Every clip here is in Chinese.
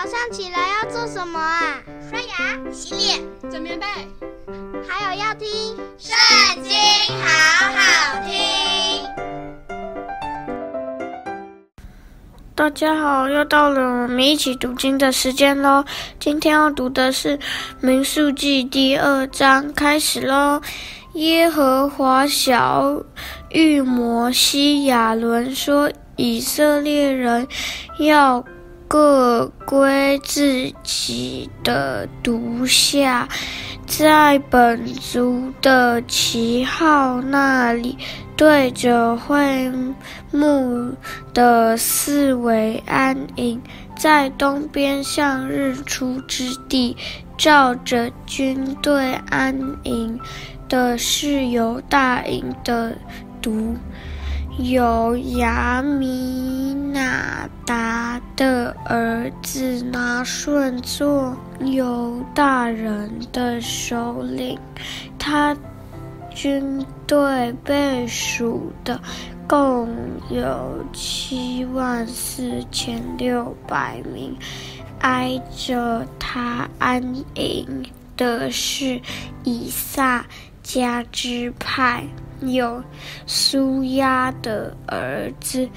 早上起来要做什么啊？刷牙、洗脸、整棉被，还有要听《圣经》，好好听。大家好，又到了我们一起读经的时间喽。今天要读的是《民数记》第二章，开始喽。耶和华晓諭摩西亚伦说：“以色列人要。”各归自己的督下，在本族的旗号那里，对着会幕的四围安营，在东边向日出之地，照着军队安营的是犹大营的独。有亚米拿达的儿子拿顺做犹大人的首领，他军队被数的共有七万四千六百名，挨着他安营的是以萨迦支派。有苏押的儿子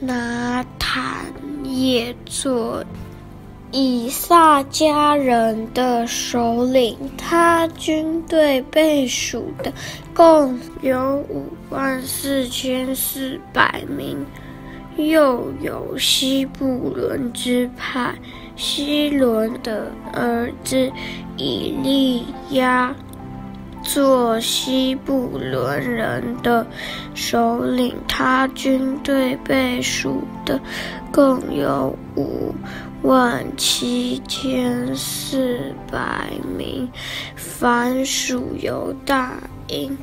拿坦业做以萨迦人的首领，他军队被数的共有五万四千四百名。又有西布伦支派希伦的儿子以利亚。做西布伦人的首领，他军队被数的共有五万七千四百名。凡属犹大营，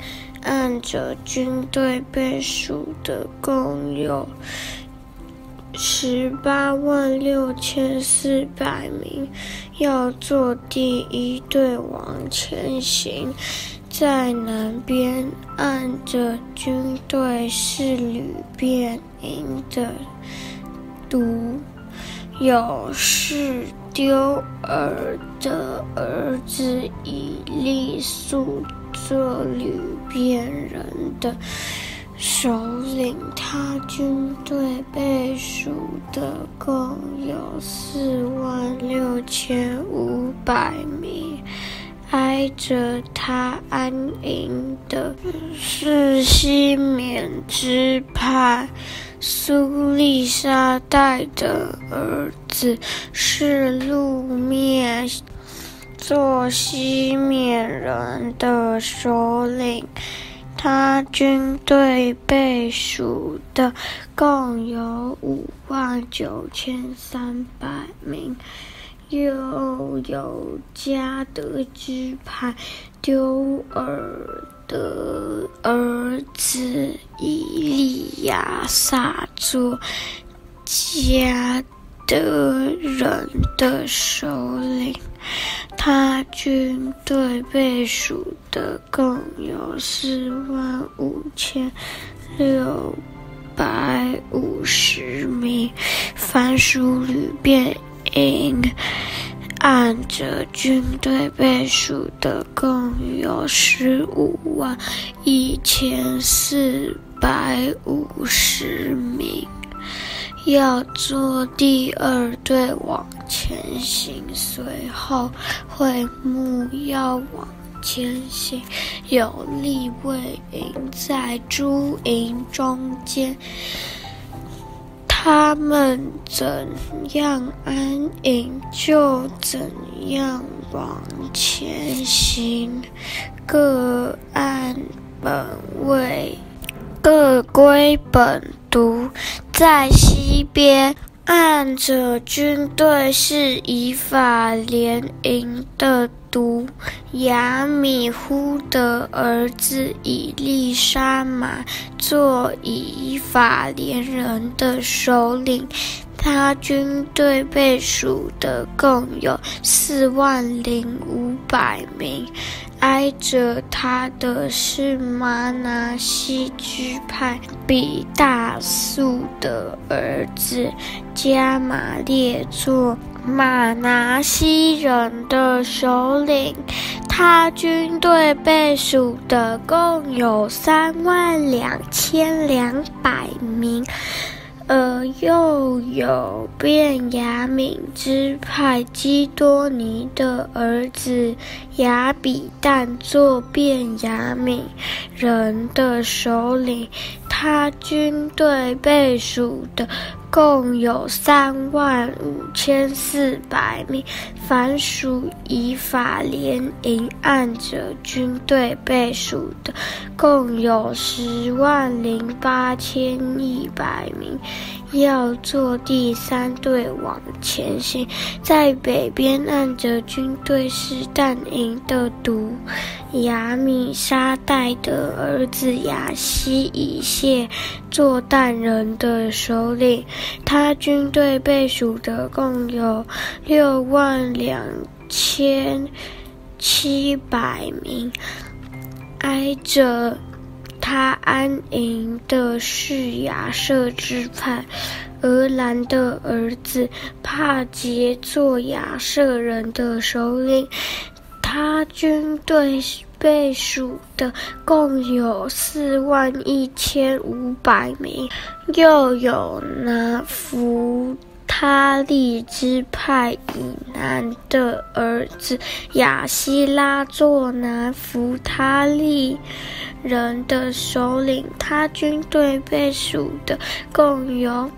按着军队被数的共有十八万六千四百名。要做第一队往前行。在南边按着军队是流便营的督，有示丢儿的儿子以利宿做流便人的首领，他军队被数的共有四万六千五百名。挨着他安营的是西缅支派苏利沙带的儿子是路面，做西缅人的首领，他军队被数的共有五万九千三百名。又有迦得支派丢尔的儿子以利亚撒做迦得人的首领，他军队被数的共有四万五千六百五十名，凡属流便营，按着军队倍数的共有十五万一千四百五十名，要做第二队往前行。随后会幕要往前行，有利未营在朱营中间。他们怎样安营，就怎样往前行，各按本位，各归本族，在西边按着军队是以法联营的。督亚米忽的儿子以利沙玛做以法莲人的首领，他军队被数的共有四万零五百名。挨着他的是玛拿西支派比大素的儿子加玛列做玛拿西人的首领，他军队被数的共有三万两千两百名。又有便雅悯支派基多尼的儿子亚比旦做便雅悯人的首领，他军队被数的共有三万五千四百名。凡属以法莲营按着军队被数的，共有十万零八千一百名。要做第三队往前行，在北边按着军队是但营的督亚米沙代的儿子亚西以谢做但人的首领，他军队被数的共有六万两千七百名，挨着。他安营的是亚设支派，俄兰的儿子帕杰做亚瑟人的首领，他军队被数的共有四万一千五百名，又有拿弗他利支派以南的儿子亚希拉做南弗他利人的首领，他军队被数的共有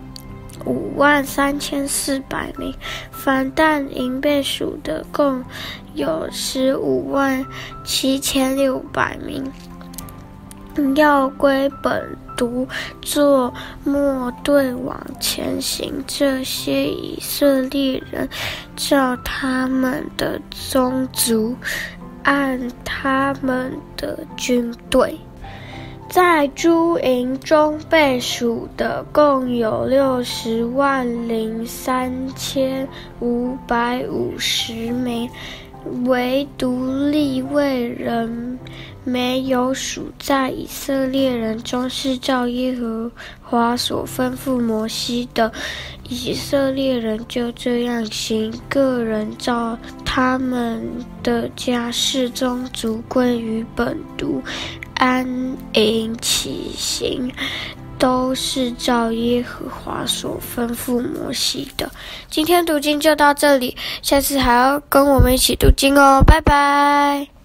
五万三千四百名，凡但营被数的共有十五万七千六百名。要归本督做末队往前行，这些以色列人照他们的宗族。按他们的军队，在诸营中被数的共有六十万零三千五百五十名，唯独利未人没有数。在以色列人中是照耶和华所吩咐摩西的，以色列人就这样行，个人照。他们的家室宗族归于本都，安营起行，都是照耶和华所吩咐摩西的。今天读经就到这里，下次还要跟我们一起读经哦，拜拜。